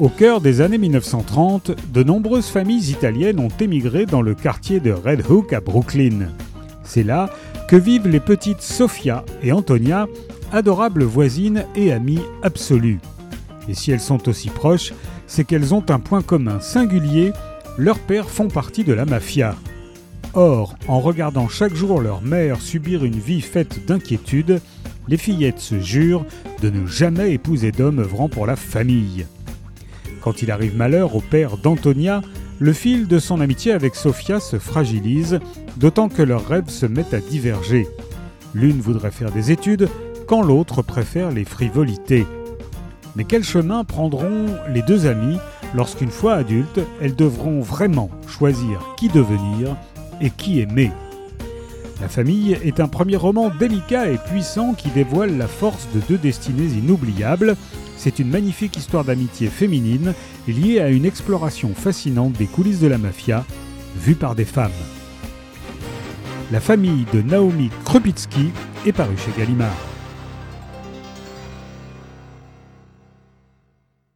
Au cœur des années 1930, de nombreuses familles italiennes ont émigré dans le quartier de Red Hook à Brooklyn. C'est là que vivent les petites Sofia et Antonia, adorables voisines et amies absolues. Et si elles sont aussi proches, c'est qu'elles ont un point commun singulier, leurs pères font partie de la mafia. Or, en regardant chaque jour leur mère subir une vie faite d'inquiétude, les fillettes se jurent de ne jamais épouser d'homme œuvrant pour la famille. Quand il arrive malheur au père d'Antonia, le fil de son amitié avec Sophia se fragilise, d'autant que leurs rêves se mettent à diverger. L'une voudrait faire des études, quand l'autre préfère les frivolités. Mais quel chemin prendront les deux amies lorsqu'une fois adultes, elles devront vraiment choisir qui devenir et qui aimer? La famille est un premier roman délicat et puissant qui dévoile la force de deux destinées inoubliables, c'est une magnifique histoire d'amitié féminine liée à une exploration fascinante des coulisses de la mafia, vue par des femmes. La famille de Naomi Krupitsky est parue chez Gallimard.